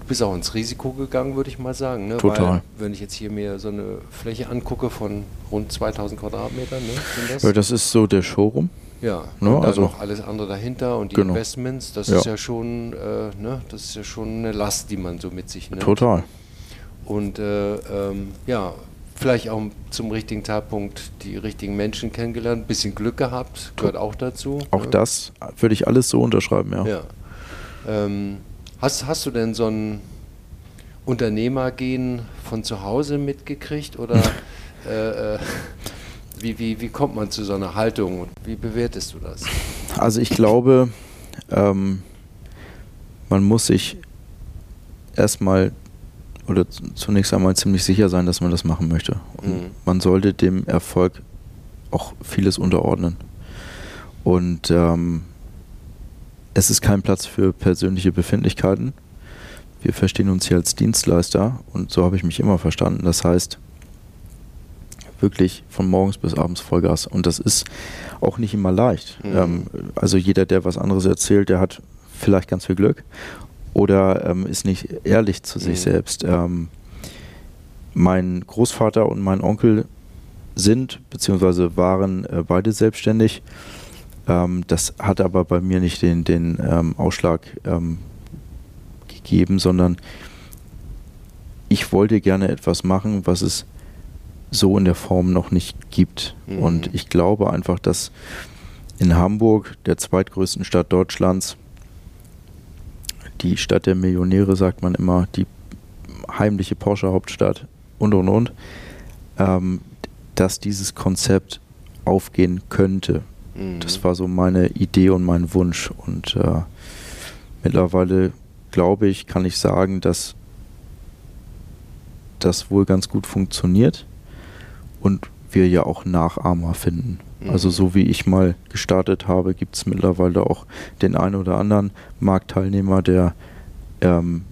Du bist auch ins Risiko gegangen, würde ich mal sagen. Ne? Total. Weil, wenn ich jetzt hier mir so eine Fläche angucke von rund 2000 Quadratmetern, ne? das? Ja, das ist so der Showroom. Ja, ne? und also noch alles andere dahinter und die genau. Investments, das ja. ist ja schon, äh, ne? das ist ja schon eine Last, die man so mit sich nimmt. Total. Und äh, ähm, ja, vielleicht auch zum richtigen Zeitpunkt die richtigen Menschen kennengelernt, ein bisschen Glück gehabt, gehört auch dazu. Auch ja. das würde ich alles so unterschreiben, ja. ja. Ähm, hast, hast du denn so ein Unternehmergehen von zu Hause mitgekriegt oder äh, äh, wie, wie, wie kommt man zu so einer Haltung und wie bewertest du das? Also ich glaube, ähm, man muss sich erstmal oder zunächst einmal ziemlich sicher sein, dass man das machen möchte. Und mhm. man sollte dem Erfolg auch vieles unterordnen. Und ähm, es ist kein Platz für persönliche Befindlichkeiten. Wir verstehen uns hier als Dienstleister und so habe ich mich immer verstanden. Das heißt, wirklich von morgens bis abends Vollgas. Und das ist auch nicht immer leicht. Mhm. Ähm, also jeder, der was anderes erzählt, der hat vielleicht ganz viel Glück oder ähm, ist nicht ehrlich zu sich mhm. selbst. Ähm, mein Großvater und mein Onkel sind bzw. waren äh, beide selbstständig. Ähm, das hat aber bei mir nicht den, den ähm, Ausschlag ähm, gegeben, sondern ich wollte gerne etwas machen, was es so in der Form noch nicht gibt. Mhm. Und ich glaube einfach, dass in Hamburg, der zweitgrößten Stadt Deutschlands, die Stadt der Millionäre, sagt man immer, die heimliche Porsche-Hauptstadt und und und, ähm, dass dieses Konzept aufgehen könnte. Mhm. Das war so meine Idee und mein Wunsch. Und äh, mittlerweile glaube ich, kann ich sagen, dass das wohl ganz gut funktioniert und wir ja auch Nachahmer finden. Mhm. Also so wie ich mal gestartet habe, gibt es mittlerweile auch den einen oder anderen Marktteilnehmer, der ähm,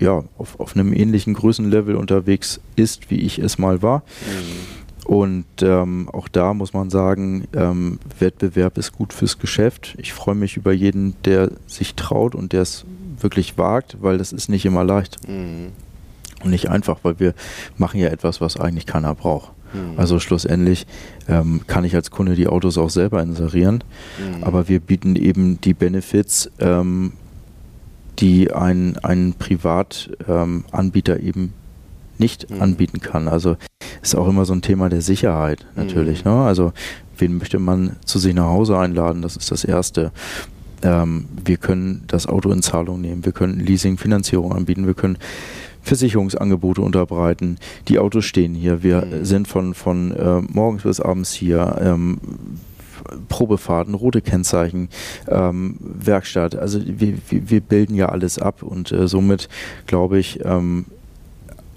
ja, auf, auf einem ähnlichen Größenlevel unterwegs ist, wie ich es mal war. Mhm. Und ähm, auch da muss man sagen, ähm, Wettbewerb ist gut fürs Geschäft. Ich freue mich über jeden, der sich traut und der es wirklich wagt, weil das ist nicht immer leicht. Mhm. Und nicht einfach, weil wir machen ja etwas, was eigentlich keiner braucht. Mhm. Also schlussendlich ähm, kann ich als Kunde die Autos auch selber inserieren, mhm. aber wir bieten eben die Benefits, ähm, die ein, ein Privatanbieter ähm, eben nicht mhm. anbieten kann. Also ist auch immer so ein Thema der Sicherheit natürlich. Mhm. Ne? Also wen möchte man zu sich nach Hause einladen? Das ist das Erste. Ähm, wir können das Auto in Zahlung nehmen, wir können Leasing, Finanzierung anbieten, wir können Versicherungsangebote unterbreiten. Die Autos stehen hier. Wir mhm. sind von, von äh, morgens bis abends hier. Ähm, Probefahrten, rote Kennzeichen, ähm, Werkstatt. Also wir, wir, bilden ja alles ab und äh, somit glaube ich, ähm,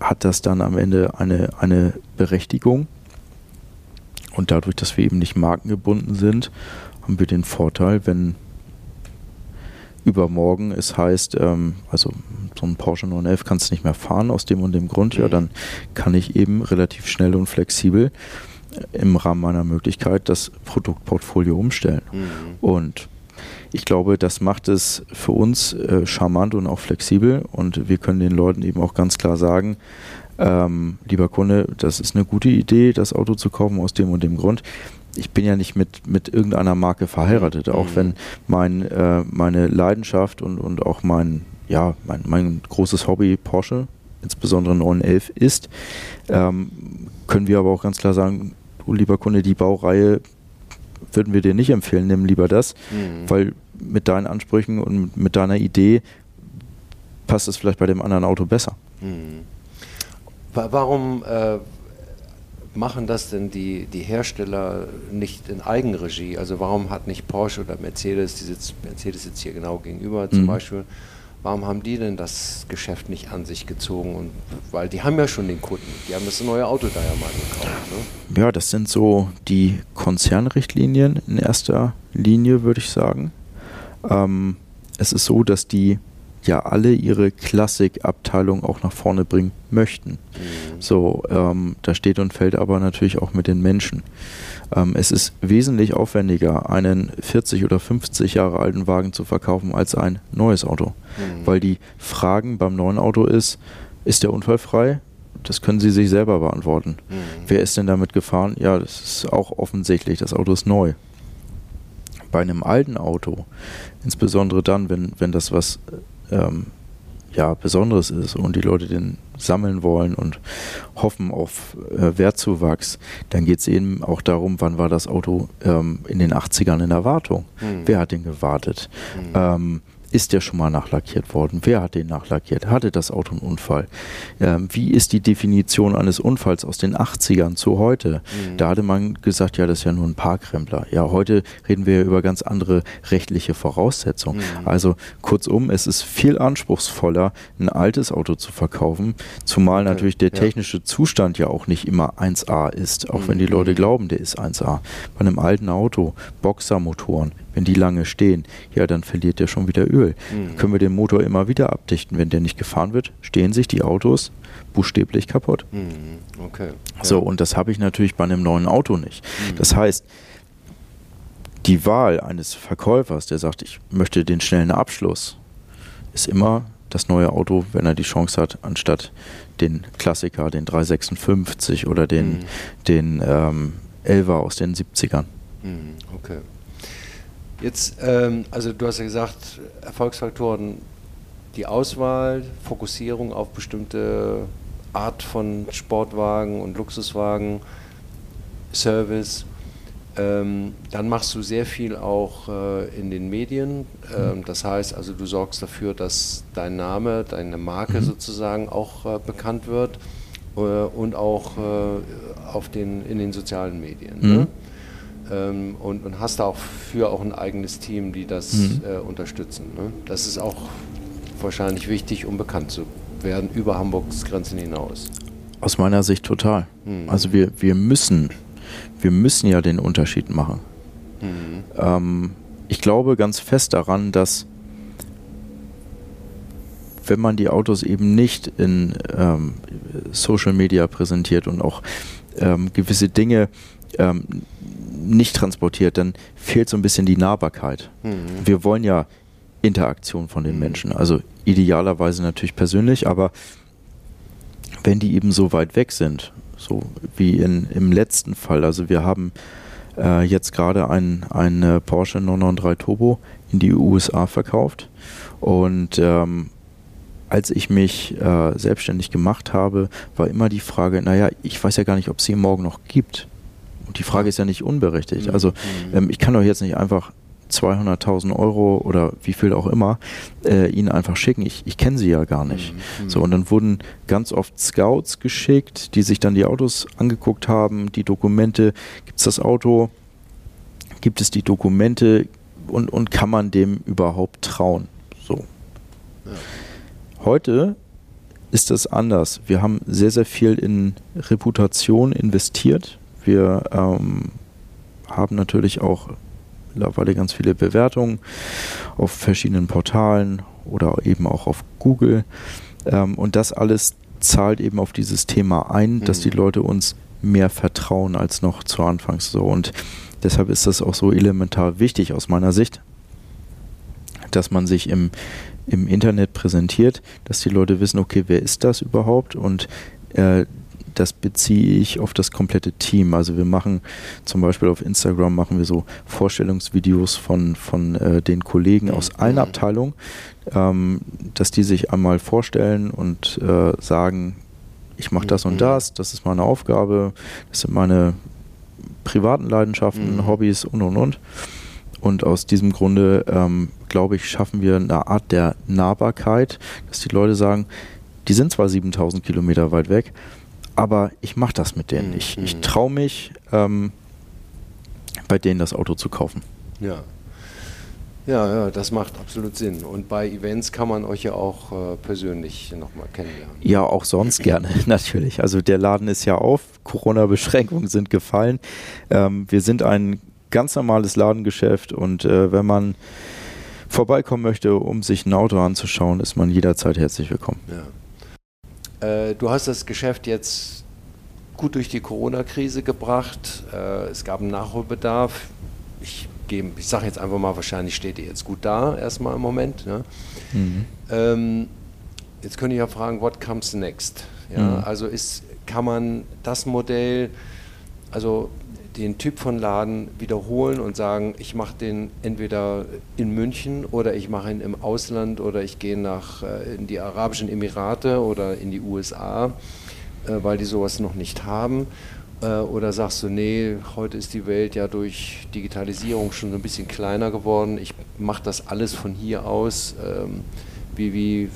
hat das dann am Ende eine, eine Berechtigung. Und dadurch, dass wir eben nicht markengebunden sind, haben wir den Vorteil, wenn übermorgen es heißt, ähm, also so ein Porsche 911 kannst du nicht mehr fahren aus dem und dem Grund, mhm. ja, dann kann ich eben relativ schnell und flexibel äh, im Rahmen meiner Möglichkeit das Produktportfolio umstellen. Mhm. Und ich glaube, das macht es für uns äh, charmant und auch flexibel und wir können den Leuten eben auch ganz klar sagen, ähm, lieber Kunde, das ist eine gute Idee, das Auto zu kaufen aus dem und dem Grund ich bin ja nicht mit, mit irgendeiner Marke verheiratet, auch mhm. wenn mein, äh, meine Leidenschaft und, und auch mein, ja, mein, mein großes Hobby Porsche, insbesondere 911 ist, ähm, können wir aber auch ganz klar sagen, du lieber Kunde, die Baureihe würden wir dir nicht empfehlen, nimm lieber das, mhm. weil mit deinen Ansprüchen und mit deiner Idee passt es vielleicht bei dem anderen Auto besser. Mhm. Warum äh, machen das denn die, die Hersteller nicht in Eigenregie? Also warum hat nicht Porsche oder Mercedes, die sitzt, Mercedes sitzt hier genau gegenüber zum mhm. Beispiel, warum haben die denn das Geschäft nicht an sich gezogen? Und, weil die haben ja schon den Kunden, die haben das neue Auto da ja mal gekauft. Ne? Ja, das sind so die Konzernrichtlinien in erster Linie, würde ich sagen. Ähm, es ist so, dass die ja alle ihre Klassikabteilung auch nach vorne bringen möchten. Mhm. So, ähm, da steht und fällt aber natürlich auch mit den Menschen. Ähm, es ist wesentlich aufwendiger, einen 40 oder 50 Jahre alten Wagen zu verkaufen, als ein neues Auto. Mhm. Weil die Fragen beim neuen Auto ist, ist der Unfall frei? Das können Sie sich selber beantworten. Mhm. Wer ist denn damit gefahren? Ja, das ist auch offensichtlich. Das Auto ist neu. Bei einem alten Auto, insbesondere dann, wenn, wenn das was ähm, ja, Besonderes ist und die Leute den sammeln wollen und hoffen auf äh, Wertzuwachs, dann geht es eben auch darum, wann war das Auto ähm, in den 80ern in der Wartung? Mhm. Wer hat den gewartet? Mhm. Ähm, ist der schon mal nachlackiert worden? Wer hat den nachlackiert? Hatte das Auto einen Unfall? Ähm, wie ist die Definition eines Unfalls aus den 80ern zu heute? Mhm. Da hatte man gesagt, ja, das ist ja nur ein Parkrempler. Ja, heute reden wir über ganz andere rechtliche Voraussetzungen. Mhm. Also kurzum, es ist viel anspruchsvoller, ein altes Auto zu verkaufen, zumal okay. natürlich der technische ja. Zustand ja auch nicht immer 1A ist, auch mhm. wenn die mhm. Leute glauben, der ist 1A. Bei einem alten Auto, Boxermotoren, wenn die lange stehen, ja, dann verliert der schon wieder Öl. Mhm. können wir den Motor immer wieder abdichten. Wenn der nicht gefahren wird, stehen sich die Autos buchstäblich kaputt. Mhm. Okay. So, ja. und das habe ich natürlich bei einem neuen Auto nicht. Mhm. Das heißt, die Wahl eines Verkäufers, der sagt, ich möchte den schnellen Abschluss, ist immer das neue Auto, wenn er die Chance hat, anstatt den Klassiker, den 356 oder den, mhm. den ähm, 11er aus den 70ern. Mhm. Okay. Jetzt, ähm, also du hast ja gesagt, Erfolgsfaktoren, die Auswahl, Fokussierung auf bestimmte Art von Sportwagen und Luxuswagen, Service. Ähm, dann machst du sehr viel auch äh, in den Medien. Ähm, mhm. das heißt also, du sorgst dafür, dass dein Name, deine Marke mhm. sozusagen auch äh, bekannt wird äh, und auch äh, auf den, in den sozialen Medien. Ne? Mhm. Ne? Ähm, und, und, hast da auch für auch ein eigenes Team, die das mhm. äh, unterstützen. Ne? Das ist auch wahrscheinlich wichtig, um bekannt zu werden über Hamburgs Grenzen hinaus. Aus meiner Sicht total. Mhm. Also wir, wir müssen, wir müssen ja den Unterschied machen. Mhm. Ähm, ich glaube ganz fest daran, dass wenn man die Autos eben nicht in ähm, Social Media präsentiert und auch ähm, gewisse Dinge ähm, nicht transportiert, dann fehlt so ein bisschen die Nahbarkeit. Mhm. Wir wollen ja Interaktion von den mhm. Menschen, also idealerweise natürlich persönlich, aber wenn die eben so weit weg sind, so wie in, im letzten Fall, also wir haben äh, jetzt gerade ein, ein Porsche 993 Turbo in die USA verkauft und ähm, als ich mich äh, selbstständig gemacht habe, war immer die Frage, naja, ich weiß ja gar nicht, ob es sie morgen noch gibt. Und die Frage ist ja nicht unberechtigt. Mhm. Also mhm. ähm, ich kann doch jetzt nicht einfach 200.000 Euro oder wie viel auch immer äh, ihnen einfach schicken. Ich, ich kenne sie ja gar nicht. Mhm. So, und dann wurden ganz oft Scouts geschickt, die sich dann die Autos angeguckt haben, die Dokumente. Gibt es das Auto? Gibt es die Dokumente? Und, und kann man dem überhaupt trauen? So. Ja. Heute ist das anders. Wir haben sehr, sehr viel in Reputation investiert. Wir ähm, haben natürlich auch mittlerweile ganz viele Bewertungen auf verschiedenen Portalen oder eben auch auf Google. Ähm, und das alles zahlt eben auf dieses Thema ein, mhm. dass die Leute uns mehr vertrauen als noch zu Anfangs so. Und deshalb ist das auch so elementar wichtig aus meiner Sicht, dass man sich im, im Internet präsentiert, dass die Leute wissen, okay, wer ist das überhaupt und äh, das beziehe ich auf das komplette Team. Also wir machen zum Beispiel auf Instagram machen wir so Vorstellungsvideos von, von äh, den Kollegen aus mhm. allen Abteilungen, ähm, dass die sich einmal vorstellen und äh, sagen, ich mache das und mhm. das, das ist meine Aufgabe, das sind meine privaten Leidenschaften, mhm. Hobbys und und und. Und aus diesem Grunde, ähm, glaube ich, schaffen wir eine Art der Nahbarkeit, dass die Leute sagen, die sind zwar 7000 Kilometer weit weg, aber ich mache das mit denen. Ich, ich Mhm. traue mich, ähm, bei denen das Auto zu kaufen. Ja. Ja, ja, das macht absolut Sinn. Und bei Events kann man euch ja auch äh, persönlich nochmal kennenlernen. Ja, auch sonst gerne, natürlich. Also der Laden ist ja auf, Corona-Beschränkungen sind gefallen. Ähm, wir sind ein ganz normales Ladengeschäft und äh, wenn man vorbeikommen möchte, um sich ein Auto anzuschauen, ist man jederzeit herzlich willkommen. Ja. Äh, du hast das Geschäft jetzt gut durch die Corona-Krise gebracht. Äh, es gab einen Nachholbedarf. Ich, ich sage jetzt einfach mal, wahrscheinlich steht ihr jetzt gut da, erstmal im Moment. Ne? Ähm, jetzt könnte ich ja fragen, what comes next? Ja, Mhm. Also ist, kann man das Modell, also den Typ von Laden wiederholen und sagen, ich mache den entweder in München oder ich mache ihn im Ausland oder ich gehe nach äh, in die Arabischen Emirate oder in die USA, äh, weil die sowas noch nicht haben. Äh, oder sagst du, nee, heute ist die Welt ja durch Digitalisierung schon ein bisschen kleiner geworden. Ich mache das alles von hier aus. Ähm, wie, wie,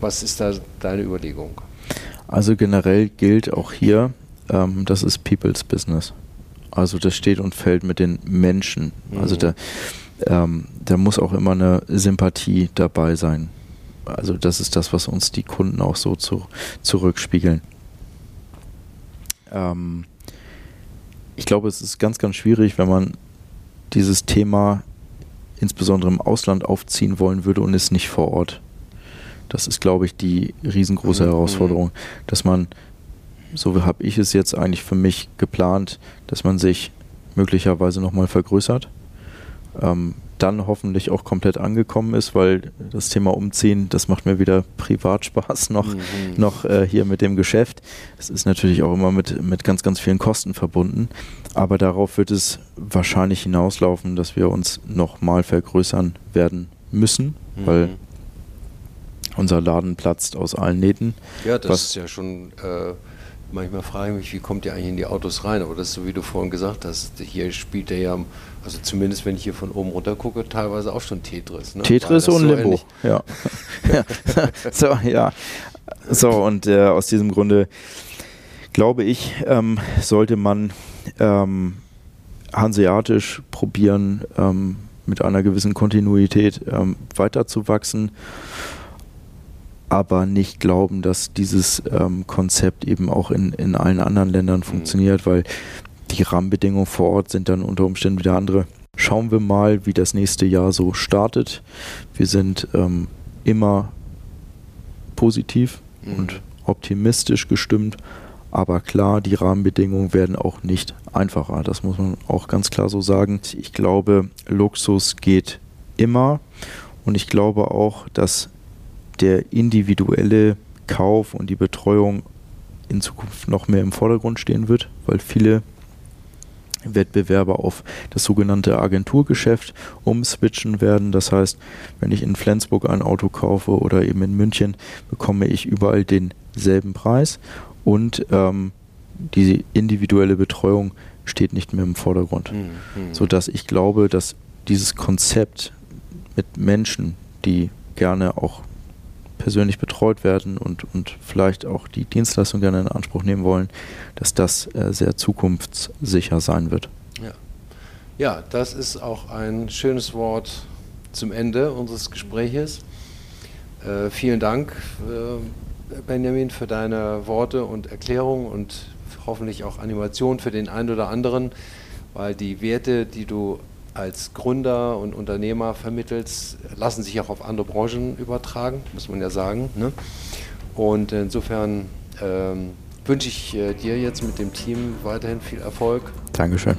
was ist da deine Überlegung? Also generell gilt auch hier, ähm, das ist People's Business. Also das steht und fällt mit den Menschen. Also Mhm. da, ähm, da muss auch immer eine Sympathie dabei sein. Also das ist das, was uns die Kunden auch so zu, zurückspiegeln. Ähm, ich glaube, es ist ganz, ganz schwierig, wenn man dieses Thema insbesondere im Ausland aufziehen wollen würde und es nicht vor Ort. Das ist, glaube ich, die riesengroße Mhm. Herausforderung, dass man, so habe ich es jetzt eigentlich für mich geplant, dass man sich möglicherweise nochmal vergrößert, ähm, dann hoffentlich auch komplett angekommen ist, weil das Thema Umziehen, das macht mir wieder Privatspaß noch, Mhm. noch äh, hier mit dem Geschäft. Es ist natürlich auch immer mit, mit ganz, ganz vielen Kosten verbunden, aber darauf wird es wahrscheinlich hinauslaufen, dass wir uns nochmal vergrößern werden müssen, weil Mhm. unser Laden platzt aus allen Nähten. Ja, das ist ja schon, äh, manchmal frage ich mich, wie kommt ihr eigentlich in die Autos rein? Aber das ist so, wie du vorhin gesagt hast, hier spielt er ja, also zumindest wenn ich hier von oben runter gucke, teilweise auch schon Tetris. Ne? Tetris und so Limbo. Ja. ja. so, ja. So, und äh, aus diesem Grunde glaube ich, ähm, sollte man ähm, hanseatisch probieren, ähm, mit einer gewissen Kontinuität ähm, weiterzuwachsen, aber nicht glauben, dass dieses ähm, Konzept eben auch in, in allen anderen Ländern funktioniert, weil die Rahmenbedingungen vor Ort sind dann unter Umständen wieder andere. Schauen wir mal, wie das nächste Jahr so startet. Wir sind ähm, immer positiv Mhm. und optimistisch gestimmt, aber klar, die Rahmenbedingungen werden auch nicht einfacher. Das muss man auch ganz klar so sagen. Ich glaube, Luxus geht immer und ich glaube auch, dass der individuelle Kauf und die Betreuung in Zukunft noch mehr im Vordergrund stehen wird, weil viele Wettbewerber auf das sogenannte Agenturgeschäft umswitchen werden. Das heißt, wenn ich in Flensburg ein Auto kaufe oder eben in München, bekomme ich überall denselben Preis und ähm, die individuelle Betreuung steht nicht mehr im Vordergrund. Mhm. Sodass ich glaube, dass dieses Konzept mit Menschen, die gerne auch persönlich betreut werden und, und vielleicht auch die Dienstleistung gerne in Anspruch nehmen wollen, dass das äh, sehr zukunftssicher sein wird. Ja. ja, das ist auch ein schönes Wort zum Ende unseres Gespräches. Äh, vielen Dank, äh, Benjamin, für deine Worte und Erklärungen und hoffentlich auch Animation für den einen oder anderen, weil die Werte, die du als Gründer und Unternehmer vermittelst, lassen sich auch auf andere Branchen übertragen, muss man ja sagen. Ne? Und insofern ähm, wünsche ich äh, dir jetzt mit dem Team weiterhin viel Erfolg Dankeschön.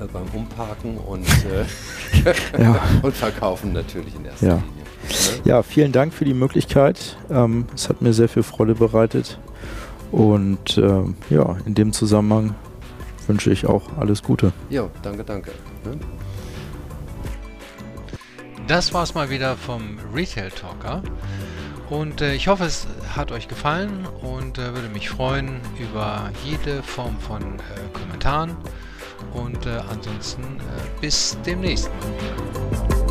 äh, beim Umparken und, äh, Ja. und Verkaufen natürlich in erster Ja. Linie. Ne? Ja, vielen Dank für die Möglichkeit. Ähm, es hat mir sehr viel Freude bereitet. Und ähm, ja, in dem Zusammenhang wünsche ich auch alles Gute. Ja, danke, danke. Das war's mal wieder vom Retail Talker. Und äh, ich hoffe, es hat euch gefallen und äh, würde mich freuen über jede Form von äh, Kommentaren. Und äh, ansonsten äh, bis demnächst mal.